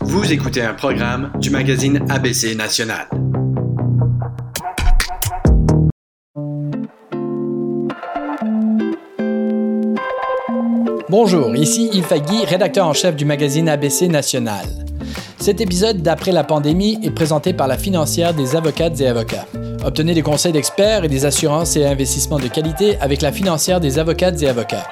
Vous écoutez un programme du magazine ABC National. Bonjour, ici Yves Fagui, rédacteur en chef du magazine ABC National. Cet épisode d'après la pandémie est présenté par la financière des avocates et avocats. Obtenez des conseils d'experts et des assurances et investissements de qualité avec la financière des avocates et avocats.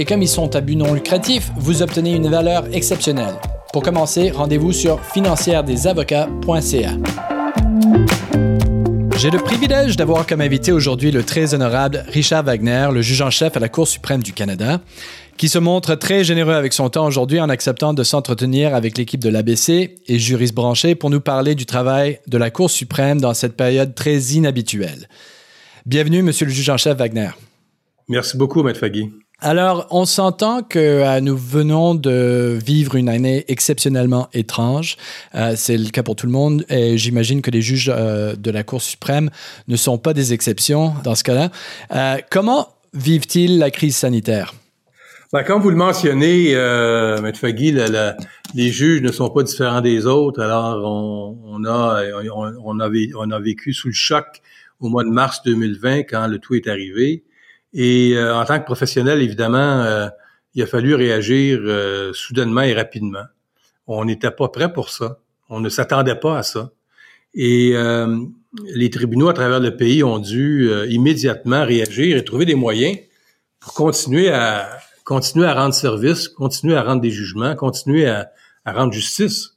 Et comme ils sont à but non lucratif, vous obtenez une valeur exceptionnelle. Pour commencer, rendez-vous sur financièredesavocats.ca. J'ai le privilège d'avoir comme invité aujourd'hui le très honorable Richard Wagner, le juge en chef à la Cour suprême du Canada, qui se montre très généreux avec son temps aujourd'hui en acceptant de s'entretenir avec l'équipe de l'ABC et juriste branché pour nous parler du travail de la Cour suprême dans cette période très inhabituelle. Bienvenue, Monsieur le juge en chef Wagner. Merci beaucoup, Maître Fagui. Alors, on s'entend que euh, nous venons de vivre une année exceptionnellement étrange. Euh, c'est le cas pour tout le monde et j'imagine que les juges euh, de la Cour suprême ne sont pas des exceptions dans ce cas-là. comment vivent-ils la crise sanitaire? Ben, comme vous le mentionnez, euh, M. Fagui, les juges ne sont pas différents des autres. Alors, on, a, on, a, vécu sous le choc au mois de mars 2020 quand le tout est arrivé. Et euh, en tant que professionnel, évidemment, euh, il a fallu réagir euh, soudainement et rapidement. On n'était pas prêt pour ça. On ne s'attendait pas à ça. Et les tribunaux à travers le pays ont dû immédiatement réagir et trouver des moyens pour continuer à, continuer à rendre service, continuer à rendre des jugements, continuer à, rendre justice.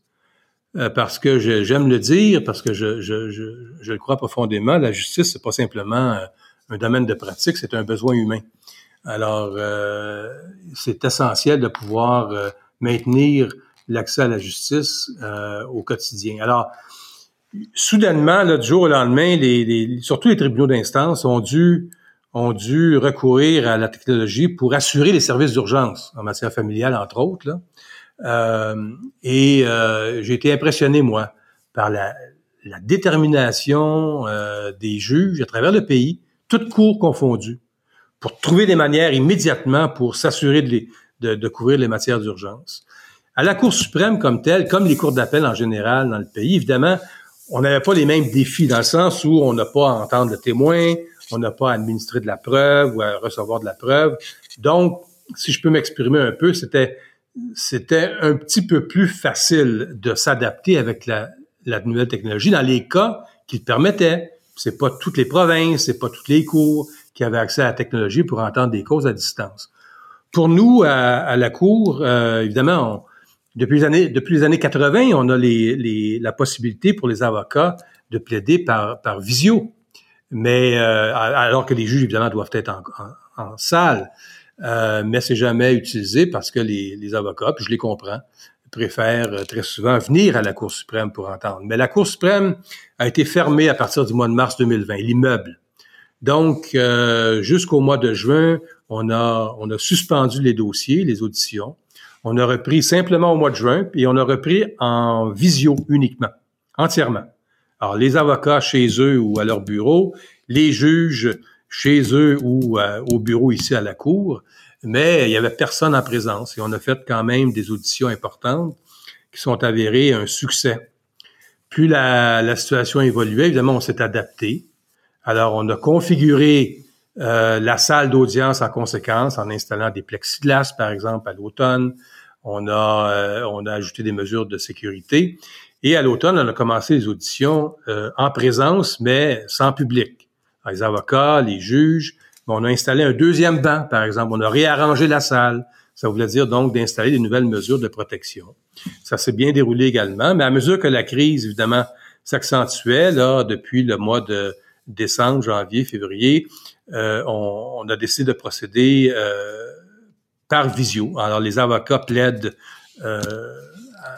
Euh, parce que j'aime le dire, parce que je, je, je, je, le crois profondément, la justice, c'est pas simplement euh, un domaine de pratique, c'est un besoin humain. Alors, euh, c'est essentiel de pouvoir maintenir l'accès à la justice au quotidien. Alors, soudainement, là, du jour au lendemain, les, les, surtout les tribunaux d'instance ont dû ont dû recourir à la technologie pour assurer les services d'urgence en matière familiale, entre autres. Là. Euh, et euh, j'ai été impressionné, moi, par la, la détermination euh, des juges à travers le pays, toutes cours confondues, pour trouver des manières immédiatement pour s'assurer de, de, de, couvrir les matières d'urgence. À la Cour suprême comme telle, comme les cours d'appel en général dans le pays, évidemment, on n'avait pas les mêmes défis dans le sens où on n'a pas à entendre le témoin, on n'a pas à administrer de la preuve ou à recevoir de la preuve. Donc, si je peux m'exprimer un peu, c'était c'était un petit peu plus facile de s'adapter avec la, la nouvelle technologie dans les cas qui le permettaient. C'est pas toutes les provinces, c'est pas toutes les cours qui avaient accès à la technologie pour entendre des causes à distance. Pour nous, à, la cour, euh, évidemment, depuis les années depuis les années 80, on a la possibilité pour les avocats de plaider par, visio mais euh, alors que les juges évidemment doivent être en, en, salle, euh, mais c'est jamais utilisé parce que les, les, avocats, puis je les comprends, préfèrent euh, très souvent venir à la Cour suprême pour entendre. Mais la Cour suprême a été fermée à partir du mois de mars 2020, l'immeuble. Donc euh, jusqu'au mois de juin, on a suspendu les dossiers, les auditions. On a repris simplement au mois de juin, et on a repris en visio uniquement, entièrement. Alors, les avocats chez eux ou à leur bureau, les juges chez eux ou euh, au bureau ici à la Cour, mais il y avait personne en présence et on a fait quand même des auditions importantes qui sont avérées un succès. Plus la, la situation évoluait, évidemment, on s'est adapté. Alors, on a configuré euh, la salle d'audience en conséquence en installant des plexiglas, par exemple, à l'automne. On a, euh, on a ajouté des mesures de sécurité. Et à l'automne, on a commencé les auditions euh, en présence, mais sans public. Les avocats, les juges. On a installé un deuxième banc, par exemple. On a réarrangé la salle. Ça voulait dire donc d'installer des nouvelles mesures de protection. Ça s'est bien déroulé également, mais à mesure que la crise, évidemment, s'accentuait, là, depuis le mois de décembre, janvier, février, euh, on, a décidé de procéder euh, par visio. Alors, les avocats plaident euh,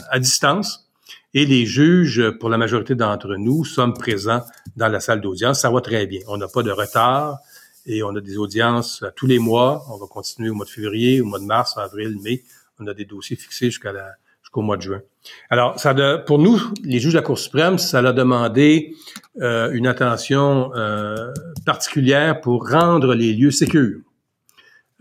à distance, et les juges, pour la majorité d'entre nous, sommes présents dans la salle d'audience. Ça va très bien. On n'a pas de retard et on a des audiences tous les mois. On va continuer au mois de février, au mois de mars, avril, mai. On a des dossiers fixés jusqu'à la, jusqu'au mois de juin. Alors, ça pour nous, les juges de la Cour suprême, ça a demandé euh, une attention euh, particulière pour rendre les lieux sécurs.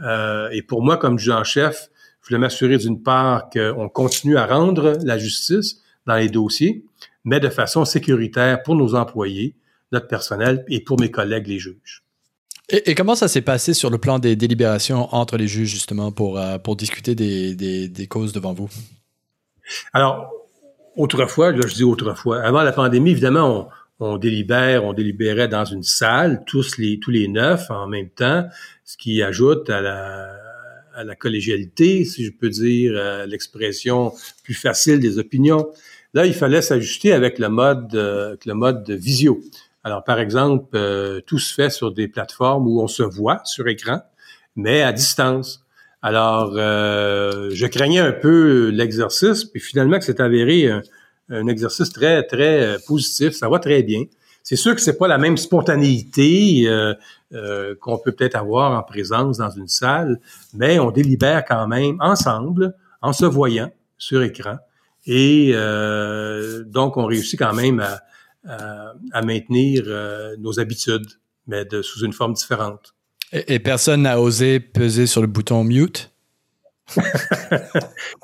Euh, et pour moi, comme juge en chef, Je voulais m'assurer d'une part qu'on continue à rendre la justice dans les dossiers, mais de façon sécuritaire pour nos employés, notre personnel et pour mes collègues les juges. Et, comment ça s'est passé sur le plan des délibérations entre les juges, justement, pour, euh, pour discuter des, des, causes devant vous? Alors, autrefois, là, je dis autrefois, avant la pandémie, évidemment, on, délibère, on délibérait dans une salle, tous les, tous les neuf en même temps, ce qui ajoute à la, à la collégialité, si je peux dire, l'expression plus facile des opinions. Là, il fallait s'ajuster avec le mode, euh, le mode de visio. Alors, par exemple, euh, tout se fait sur des plateformes où on se voit sur écran, mais à distance. Alors, euh, je craignais un peu l'exercice, puis finalement, que c'est avéré un, exercice très, très euh, positif. Ça va très bien. C'est sûr que c'est pas la même spontanéité qu'on peut peut-être avoir en présence dans une salle, mais on délibère quand même ensemble, en se voyant sur écran. Et donc, on réussit quand même à, à, maintenir euh, nos habitudes, mais de, sous une forme différente. Et, personne n'a osé peser sur le bouton mute? non,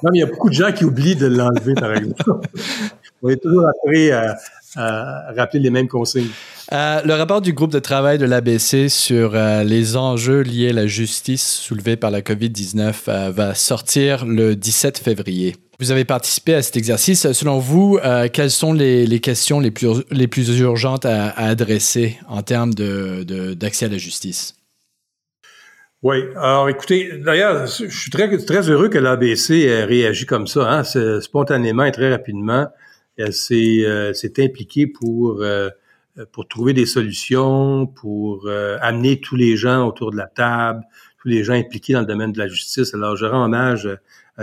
mais il y a beaucoup de gens qui oublient de l'enlever, par exemple. On est toujours appris à, rappeler les mêmes consignes. Euh, le rapport du groupe de travail de l'ABC sur euh, les enjeux liés à la justice soulevés par la COVID-19 va sortir le 17 février. Vous avez participé à cet exercice. Selon vous, euh, quelles sont les, questions les plus, les plus urgentes à, adresser en termes d'accès de, à la justice? Oui, alors écoutez, d'ailleurs, je suis très, très heureux que l'ABC ait réagi comme ça, hein, spontanément et très rapidement. Elle s'est euh, impliquée pour, euh, pour trouver des solutions, pour amener tous les gens autour de la table, tous les gens impliqués dans le domaine de la justice. Alors, je rends hommage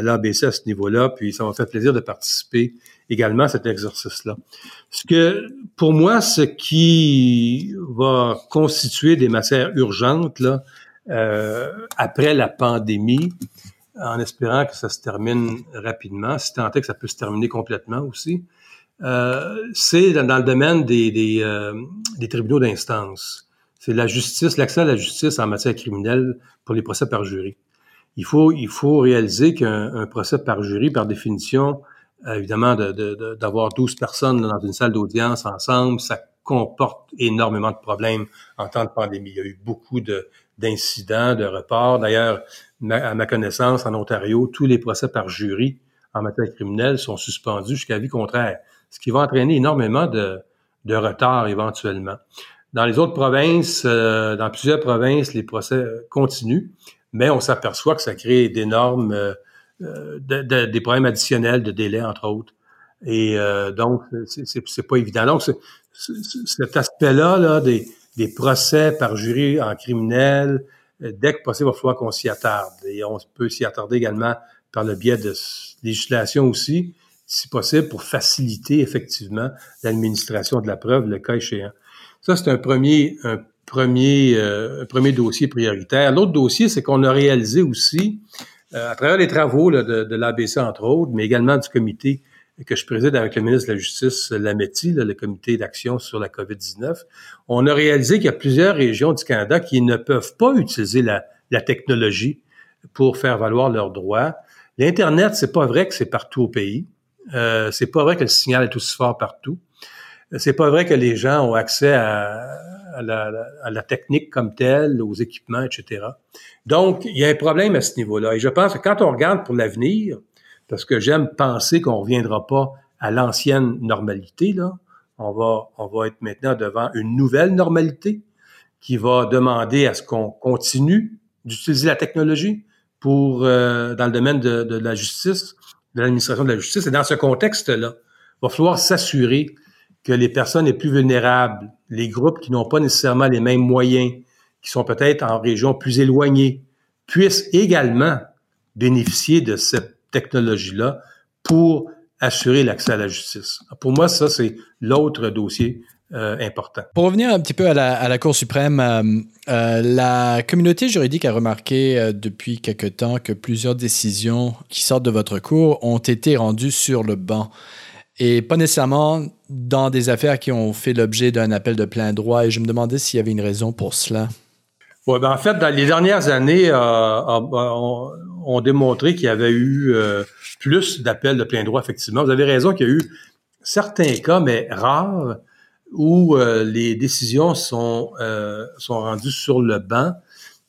l'ABC à ce niveau-là, puis ça m'a fait plaisir de participer également à cet exercice-là. Ce que, pour moi, ce qui va constituer des matières urgentes là, euh, après la pandémie, en espérant que ça se termine rapidement, si tant est que ça peut se terminer complètement aussi, euh, c'est dans, le domaine des, des, euh, des tribunaux d'instance. C'est la justice, l'accès à la justice en matière criminelle pour les procès par jury il faut, il faut réaliser qu'un procès par jury, par définition, euh, évidemment, d'avoir de, 12 personnes dans une salle d'audience ensemble, ça comporte énormément de problèmes en temps de pandémie. Il y a eu beaucoup d'incidents, de, reports. D'ailleurs, à ma connaissance, en Ontario, tous les procès par jury en matière criminelle sont suspendus jusqu'à avis contraire, ce qui va entraîner énormément de, de retard éventuellement. Dans les autres provinces, euh, dans plusieurs provinces, les procès continuent mais on s'aperçoit que ça crée d'énormes, euh, euh des problèmes additionnels de délai, entre autres. Et euh, donc, c'est pas évident. Donc, cet aspect-là là, des, des procès par jury en criminel, euh, dès que possible, il va falloir qu'on s'y attarde. Et on peut s'y attarder également par le biais de législation aussi, si possible, pour faciliter effectivement l'administration de la preuve, le cas échéant. Ça, c'est un premier, un premier, euh, premier dossier prioritaire. L'autre dossier, c'est qu'on a réalisé aussi, euh, à travers les travaux de, de l'ABC, entre autres, mais également du comité que je préside avec le ministre de la Justice, Lametti, le comité d'action sur la COVID-19, on a réalisé qu'il y a plusieurs régions du Canada qui ne peuvent pas utiliser la, la technologie pour faire valoir leurs droits. L'Internet, c'est pas vrai que c'est partout au pays. Euh, c'est pas vrai que le signal est aussi fort partout. C'est pas vrai que les gens ont accès à, à, la, technique comme telle, aux équipements, etc. Donc, il y a un problème à ce niveau-là. Et je pense que quand on regarde pour l'avenir, parce que j'aime penser qu'on reviendra pas à l'ancienne normalité, là, on va, on va être maintenant devant une nouvelle normalité qui va demander à ce qu'on continue d'utiliser la technologie pour euh, dans le domaine de la justice, de l'administration de la justice. Et dans ce contexte-là, il va falloir s'assurer que les personnes les plus vulnérables, les groupes qui n'ont pas nécessairement les mêmes moyens, qui sont peut-être en régions plus éloignées, puissent également bénéficier de cette technologie-là pour assurer l'accès à la justice. Pour moi, ça, c'est l'autre dossier euh, important. Pour revenir un petit peu à la, Cour suprême, euh, euh, la communauté juridique a remarqué depuis quelque temps que plusieurs décisions qui sortent de votre cours ont été rendues sur le banc et pas nécessairement dans des affaires qui ont fait l'objet d'un appel de plein droit. Et je me demandais s'il y avait une raison pour cela. Oui, ben en fait, dans les dernières années, euh, euh, ont démontré qu'il y avait eu plus d'appels de plein droit, effectivement. Vous avez raison qu'il y a eu certains cas, mais rares, où les décisions sont, sont rendues sur le banc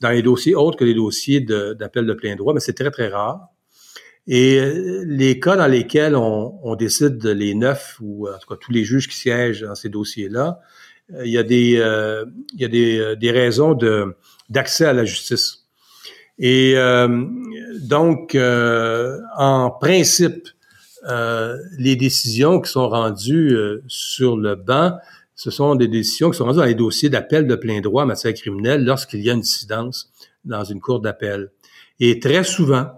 dans les dossiers autres que les dossiers d'appel de, plein droit, mais c'est très, très rare. Et euh, les cas dans lesquels on, décide les neuf ou en tout cas tous les juges qui siègent dans ces dossiers-là, euh, il y a des, euh, il y a des, des raisons d'accès à la justice. Et donc, en principe, les décisions qui sont rendues sur le banc ce sont des décisions qui sont rendues dans les dossiers d'appel de plein droit en matière criminelle lorsqu'il y a une incidence dans une cour d'appel. Et très souvent,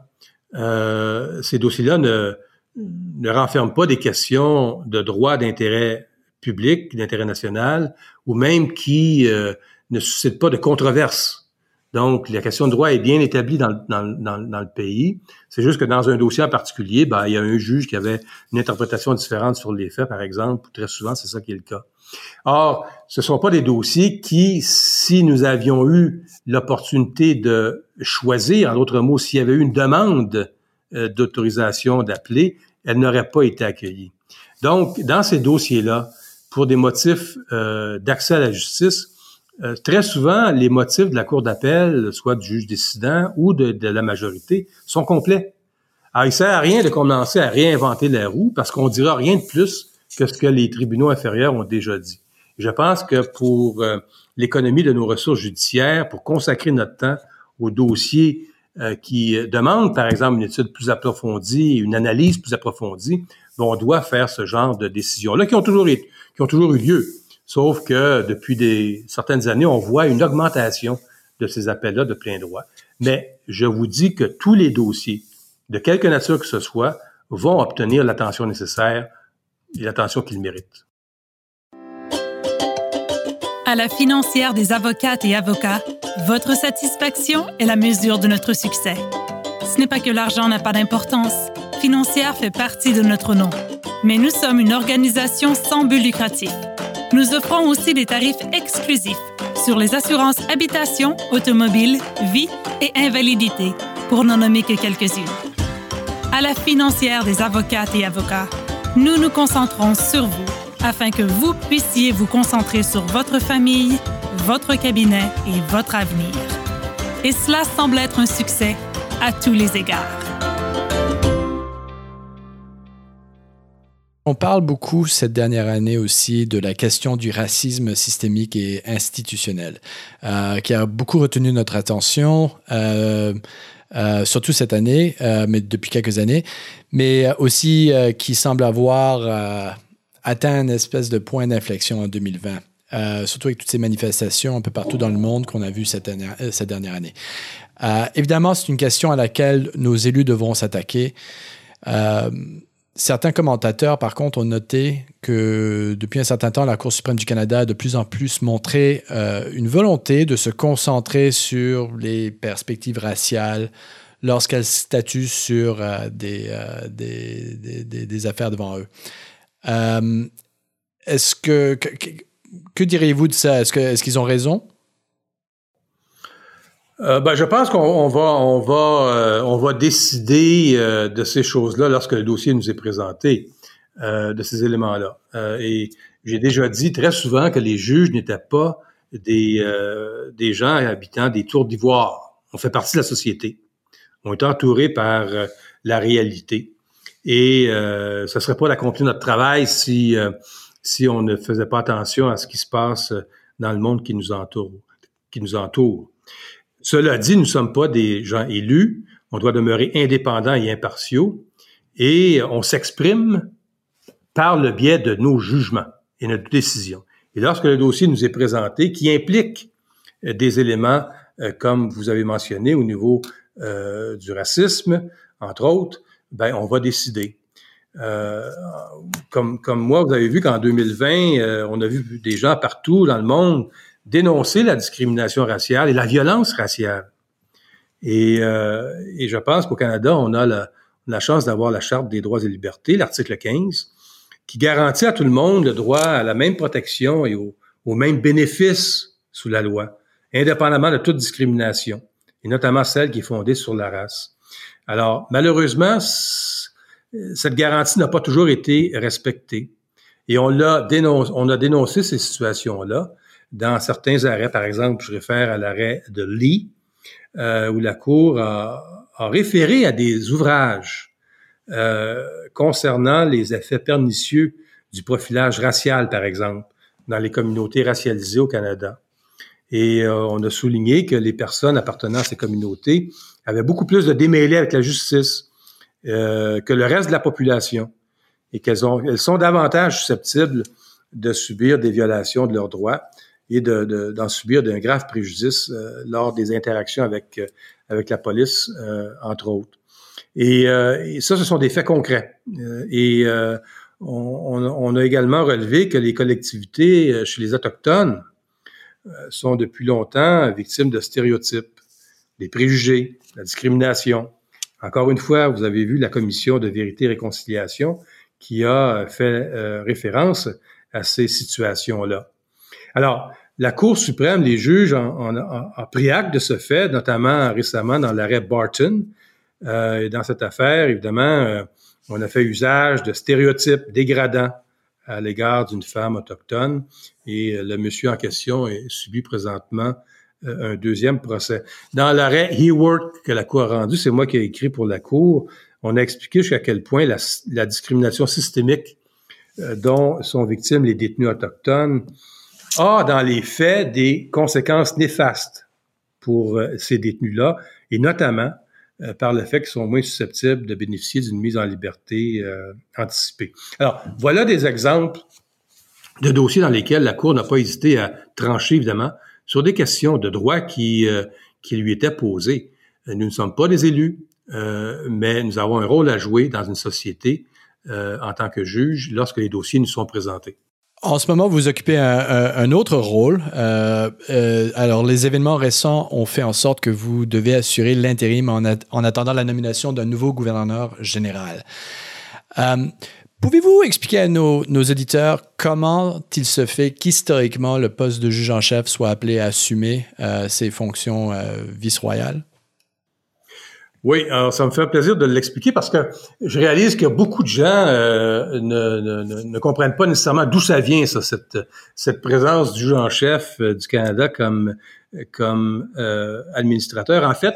euh, ces dossiers-là ne, ne renferment pas des questions de droit d'intérêt public, d'intérêt national, ou même qui euh, ne suscitent pas de controverse. Donc, la question de droit est bien établie dans, dans, dans, dans le pays. C'est juste que dans un dossier en particulier, ben, il y a un juge qui avait une interprétation différente sur les faits, par exemple. Très souvent, c'est ça qui est le cas. Or, ce ne sont pas des dossiers qui, si nous avions eu l'opportunité de choisir, en d'autres mots, s'il y avait eu une demande euh, d'autorisation d'appeler, elle n'aurait pas été accueillie. Donc, dans ces dossiers-là, pour des motifs euh, d'accès à la justice, euh, très souvent, les motifs de la Cour d'appel, soit du juge décident ou de, la majorité, sont complets. Alors, il sert à rien de commencer à réinventer la roue parce qu'on dira rien de plus que ce que les tribunaux inférieurs ont déjà dit. Je pense que pour euh, l'économie de nos ressources judiciaires, pour consacrer notre temps aux dossiers euh, qui demandent, par exemple, une étude plus approfondie, une analyse plus approfondie, ben, on doit faire ce genre de décisions-là qui ont toujours qui ont toujours eu lieu. Sauf que depuis des certaines années, on voit une augmentation de ces appels-là de plein droit. Mais je vous dis que tous les dossiers, de quelque nature que ce soit, vont obtenir l'attention nécessaire l'attention qu'il mérite. À la financière des avocates et avocats, votre satisfaction est la mesure de notre succès. Ce n'est pas que l'argent n'a pas d'importance. Financière fait partie de notre nom. Mais nous sommes une organisation sans but lucratif. Nous offrons aussi des tarifs exclusifs sur les assurances habitation, automobile, vie et invalidité, pour n'en nommer que quelques-unes. À la financière des avocates et avocats, nous nous concentrons sur vous afin que vous puissiez vous concentrer sur votre famille, votre cabinet et votre avenir. Et cela semble être un succès à tous les égards. On parle beaucoup cette dernière année aussi de la question du racisme systémique et institutionnel, euh, qui a beaucoup retenu notre attention. Euh, euh, surtout cette année, euh, mais depuis quelques années, mais aussi euh, qui semble avoir atteint une espèce de point d'inflexion en 2020. surtout avec toutes ces manifestations un peu partout dans le monde qu'on a vues cette, dernière année. évidemment, c'est une question à laquelle nos élus devront s'attaquer. Certains commentateurs, par contre, ont noté que depuis un certain temps, la Cour suprême du Canada a de plus en plus montré euh, une volonté de se concentrer sur les perspectives raciales lorsqu'elle statue sur euh, euh, des, des, des, affaires devant eux. est-ce que, que, diriez-vous de ça? Est-ce qu'ils ont raison? Euh, ben, je pense qu'on va, on va, euh, on va décider euh, de ces choses-là lorsque le dossier nous est présenté, de ces éléments-là. et j'ai déjà dit très souvent que les juges n'étaient pas des, des gens habitant des tours d'ivoire. On fait partie de la société. On est entouré par la réalité. Et ce ne serait pas d'accomplir notre travail si, si on ne faisait pas attention à ce qui se passe dans le monde qui nous entoure. Qui nous entoure. Cela dit, nous ne sommes pas des gens élus. On doit demeurer indépendants et impartiaux. Et on s'exprime par le biais de nos jugements et notre décision. Et lorsque le dossier nous est présenté, qui implique euh, des éléments, euh, comme vous avez mentionné, au niveau euh, du racisme, entre autres, ben, on va décider. Euh, comme, comme moi, vous avez vu qu'en 2020, on a vu des gens partout dans le monde dénoncer la discrimination raciale et la violence raciale. Et, euh, et je pense qu'au Canada, on a la, chance d'avoir la Charte des droits et libertés, l'article 15, qui garantit à tout le monde le droit à la même protection et au, au même bénéfice sous la loi, indépendamment de toute discrimination, et notamment celle qui est fondée sur la race. Alors, malheureusement, cette garantie n'a pas toujours été respectée. Et on, l'a dénoncé, on a dénoncé ces situations-là dans certains arrêts. Par exemple, je réfère à l'arrêt de Lee, euh, où la Cour a, référé à des ouvrages euh, concernant les effets pernicieux du profilage racial, par exemple, dans les communautés racialisées au Canada. Et euh, on a souligné que les personnes appartenant à ces communautés avaient beaucoup plus de démêlés avec la justice que le reste de la population et qu'elles elles sont davantage susceptibles de subir des violations de leurs droits et d'en de, d'en subir d'un grave préjudice euh, lors des interactions avec, avec la police, entre autres. Et, et, ça, ce sont des faits concrets. et on, on, a également relevé que les collectivités chez les Autochtones euh, sont depuis longtemps victimes de stéréotypes, des préjugés, la discrimination. Encore une fois, vous avez vu la commission de vérité et réconciliation qui a fait euh, référence à ces situations-là. Alors, la Cour suprême, les juges ont, pris acte de ce fait, notamment récemment dans l'arrêt Barton. Euh, dans cette affaire, évidemment, on a fait usage de stéréotypes dégradants à l'égard d'une femme autochtone et euh, le monsieur en question est, subit présentement euh, un deuxième procès. Dans l'arrêt Heworth que la Cour a rendu, c'est moi qui ai écrit pour la Cour, on a expliqué jusqu'à quel point la, discrimination systémique euh, dont sont victimes les détenus autochtones a, dans les faits, des conséquences néfastes pour ces détenus-là, et notamment euh, par le fait qu'ils sont moins susceptibles de bénéficier d'une mise en liberté euh, anticipée. Alors, voilà des exemples de dossiers dans lesquels la Cour n'a pas hésité à trancher, évidemment, sur des questions de droit qui, euh, qui lui étaient posées. Nous ne sommes pas des élus, mais nous avons un rôle à jouer dans une société en tant que juge lorsque les dossiers nous sont présentés. En ce moment, vous occupez un, autre rôle. Euh, euh, alors, les événements récents ont fait en sorte que vous devez assurer l'intérim en, en, attendant la nomination d'un nouveau gouverneur général. Euh, pouvez-vous expliquer à nos, nos, éditeurs comment il se fait qu'historiquement le poste de juge en chef soit appelé à assumer ses fonctions vice-royales? Oui, alors ça me fait plaisir de l'expliquer parce que je réalise que beaucoup de gens euh, ne, ne, ne, comprennent pas nécessairement d'où ça vient, ça, cette, cette présence du juge en chef euh, du Canada comme, comme euh, administrateur. En fait,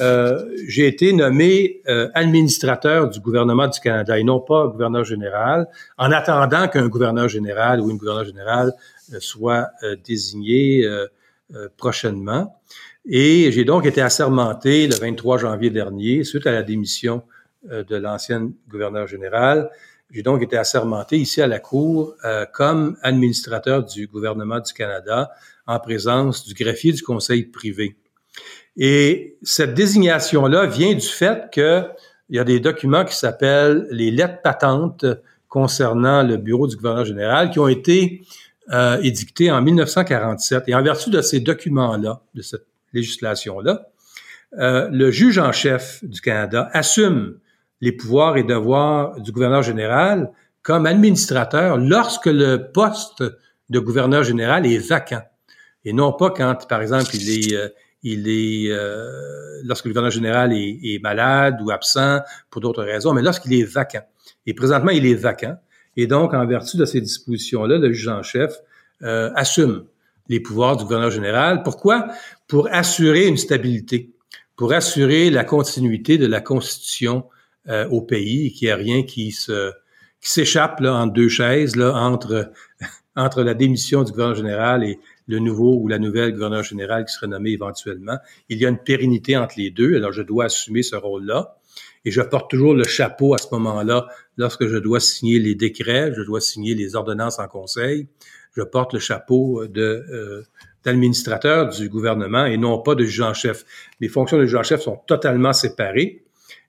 euh, j'ai été nommé administrateur du gouvernement du Canada et non pas gouverneur général, en attendant qu'un gouverneur général ou une gouverneure générale soit désigné prochainement. Et j'ai donc été assermenté le 23 janvier dernier, suite à la démission euh, de l'ancienne gouverneure générale. J'ai donc été assermenté ici à la Cour euh, comme administrateur du gouvernement du Canada en présence du greffier du Conseil privé. Et cette désignation-là vient du fait qu'il y a des documents qui s'appellent les lettres patentes concernant le bureau du gouverneur général qui ont été euh, édictés en 1947. Et en vertu de ces documents-là, de cette législation-là, euh, le juge en chef du Canada assume les pouvoirs et devoirs du gouverneur général comme administrateur lorsque le poste de gouverneur général est vacant. Et non pas quand, par exemple, il est, euh, il est euh, lorsque le gouverneur général est, malade ou absent pour d'autres raisons, mais lorsqu'il est vacant. Et présentement, il est vacant. Et donc, en vertu de ces dispositions-là, le juge en chef euh, assume les pouvoirs du gouverneur général. Pourquoi? Pour assurer une stabilité, pour assurer la continuité de la Constitution euh, au pays, qu'il n'y ait rien qui se qui s'échappe là entre deux chaises là entre entre la démission du gouverneur général et le nouveau ou la nouvelle gouverneur général qui serait nommé éventuellement. Il y a une pérennité entre les deux, alors je dois assumer ce rôle-là. Et je porte toujours le chapeau à ce moment-là lorsque je dois signer les décrets, je dois signer les ordonnances en conseil je porte le chapeau de euh, d'administrateur du gouvernement et non pas de juge en chef. Les fonctions de juge en chef sont totalement séparées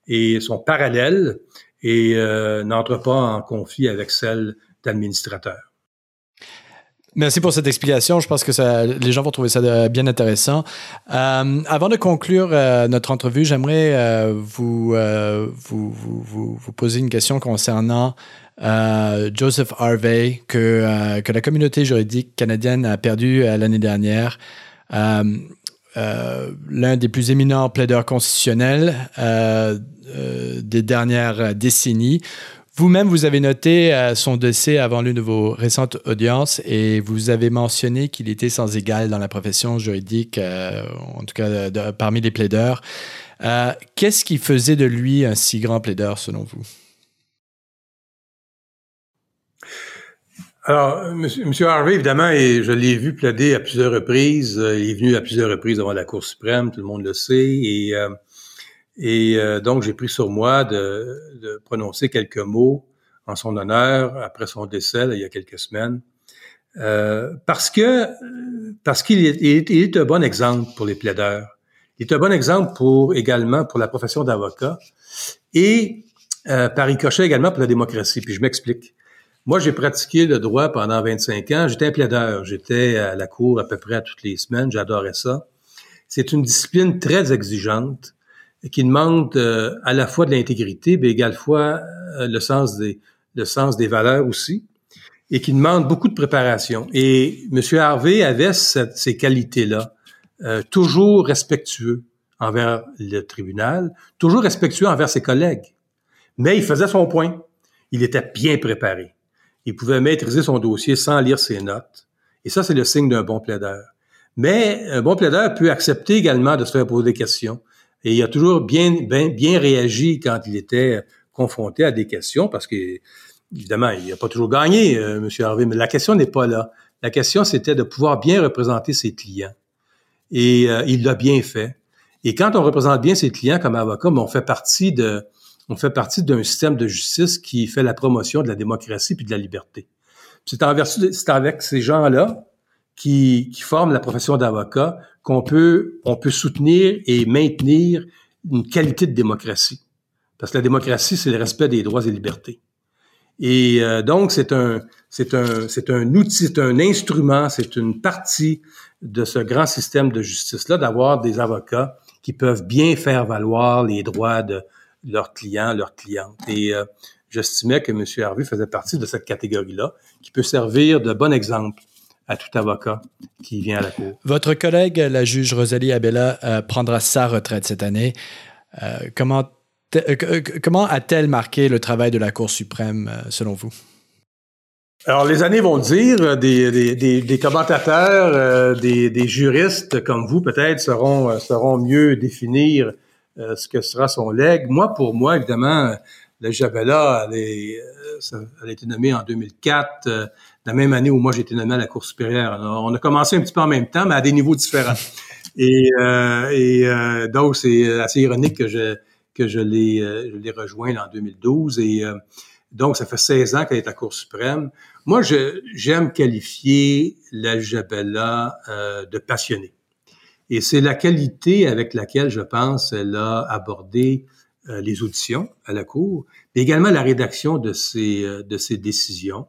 et sont parallèles et euh, n'entrent pas en conflit avec celles d'administrateur. Merci pour cette explication. Je pense que ça, les gens vont trouver ça euh, bien intéressant. Euh, avant de conclure notre entrevue, j'aimerais vous, poser une question concernant Joseph Harvey, que, que la communauté juridique canadienne a perdu l'année dernière. l'un des plus éminents plaideurs constitutionnels des dernières décennies. Vous-même, vous avez noté son décès avant l'une de vos récentes audiences et vous avez mentionné qu'il était sans égal dans la profession juridique, en tout cas parmi les plaideurs. Qu'est-ce qui faisait de lui un si grand plaideur selon vous? Alors, M. Harvey, évidemment, je l'ai vu plaider à plusieurs reprises. Euh, il est venu à plusieurs reprises devant la Cour suprême, tout le monde le sait. Et, euh, et euh, donc, j'ai pris sur moi de, de, prononcer quelques mots en son honneur après son décès, il y a quelques semaines. parce que parce qu'il est, il est, un bon exemple pour les plaideurs. Il est un bon exemple pour également pour la profession d'avocat et par ricochet également pour la démocratie. Puis je m'explique. Moi, j'ai pratiqué le droit pendant 25 ans. J'étais un plaideur. J'étais à la cour à peu près toutes les semaines. J'adorais ça. C'est une discipline très exigeante qui demande euh, à la fois de l'intégrité, mais également euh, le sens des le sens des valeurs aussi, et qui demande beaucoup de préparation. Et M. Harvey avait ces qualités-là, euh, toujours respectueux envers le tribunal, toujours respectueux envers ses collègues. Mais il faisait son point. Il était bien préparé. Il pouvait maîtriser son dossier sans lire ses notes. Et ça, c'est le signe d'un bon plaideur. Mais un bon plaideur peut accepter également de se faire poser des questions. Et il a toujours bien, réagi quand il était confronté à des questions, parce que, évidemment, il n'a pas toujours gagné, euh, M. Harvey, mais la question n'est pas là. La question, c'était de pouvoir bien représenter ses clients. Et euh, il l'a bien fait. Et quand on représente bien ses clients comme avocat, ben, on fait partie de, on fait partie d'un système de justice qui fait la promotion de la démocratie puis de la liberté. C'est avec ces gens-là qui, qui forment la profession d'avocat qu'on peut, on peut soutenir et maintenir une qualité de démocratie. Parce que la démocratie, c'est le respect des droits et libertés. Et euh, donc, c'est un, un, c'est un outil, c'est un instrument, c'est une partie de ce grand système de justice-là d'avoir des avocats qui peuvent bien faire valoir les droits de, leurs clients, leurs clientes. Et euh, j'estimais que M. Harvey faisait partie de cette catégorie-là, qui peut servir de bon exemple à tout avocat qui vient à la Cour. Votre collègue, la juge Rosalie Abella, euh, prendra sa retraite cette année. Euh, comment comment a-t-elle marqué le travail de la Cour suprême, selon vous? Alors, les années vont dire, des, des, des, des commentateurs, des, des, juristes comme vous peut-être sauront, sauront mieux définir euh, ce que sera son legs. Moi, pour moi, évidemment, la Jabella, elle, est, euh, elle a été nommée en 2004, euh, la même année où moi j'ai été nommé à la Cour supérieure. on a commencé un petit peu en même temps, mais à des niveaux différents. Et, et donc, c'est assez ironique que je que je l'ai je l'ai rejoint en 2012. Et donc, ça fait 16 ans qu'elle est à la Cour suprême. Moi, j'aime qualifier la Jabella de passionnée. Et c'est la qualité avec laquelle, je pense, elle a abordé euh, les auditions à la Cour, mais également la rédaction de ces, euh, de ces décisions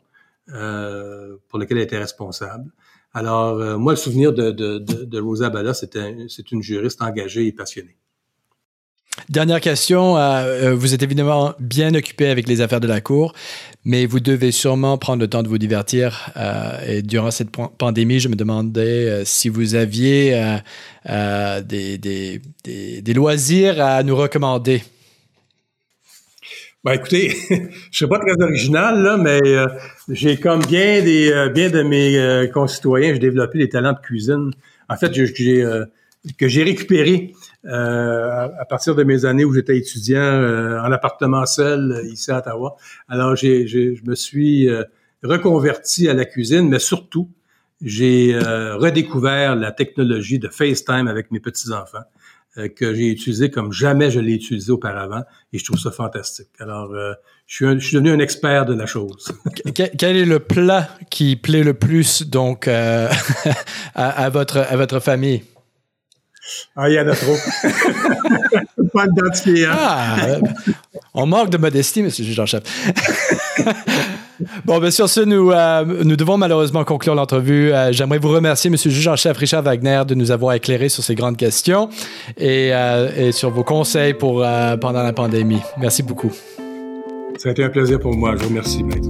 euh, pour lesquelles elle était responsable. Alors, euh, moi, le souvenir de, de, de, de Rosa Bala, c'est une juriste engagée et passionnée. Dernière question. Euh, euh, vous êtes évidemment bien occupé avec les affaires de la Cour, mais vous devez sûrement prendre le temps de vous divertir. Euh, et durant cette pandémie, je me demandais si vous aviez des, loisirs à nous recommander. Ben écoutez, je suis pas très original mais j'ai comme bien de mes concitoyens, j'ai développé des talents de cuisine. En fait, que j'ai récupéré euh, à, partir de mes années où j'étais étudiant euh, en appartement seul euh, ici à Ottawa. Alors, j'ai, je me suis reconverti à la cuisine, mais surtout, j'ai redécouvert la technologie de FaceTime avec mes petits-enfants que j'ai utilisé comme jamais je l'ai utilisé auparavant et je trouve ça fantastique. Alors, je, suis je, suis devenu un expert de la chose. Quel est le plat qui plaît le plus donc à, à, votre à votre famille? Ah, il y en a trop. pas d'identifier. Hein? Ah, on manque de modestie, monsieur Jean-Chef. bon, bien sûr, ce, nous, euh, nous devons malheureusement conclure l'entrevue. Euh, j'aimerais vous remercier, monsieur le juge-en-chef Richard Wagner, de nous avoir éclairé sur ces grandes questions et, euh, et sur vos conseils pour, pendant la pandémie. Merci beaucoup. Ça a été un plaisir pour moi. Je vous remercie, maître.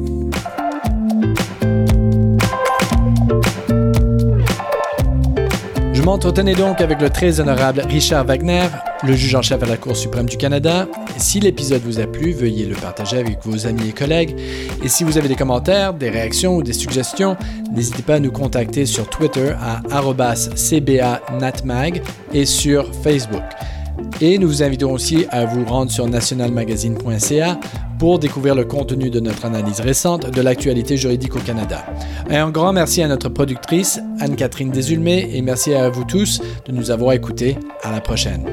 Je m'entretenais donc avec le très honorable Richard Wagner, le juge en chef à la Cour suprême du Canada. Si l'épisode vous a plu, veuillez le partager avec vos amis et collègues. Et si vous avez des commentaires, des réactions ou des suggestions, n'hésitez pas à nous contacter sur Twitter à cbanatmag et sur Facebook. Et nous vous invitons aussi à vous rendre sur nationalmagazine.ca pour découvrir le contenu de notre analyse récente de l'actualité juridique au Canada. Un grand merci à notre productrice, Anne-Catherine Desulmé, et merci à vous tous de nous avoir écoutés. À la prochaine.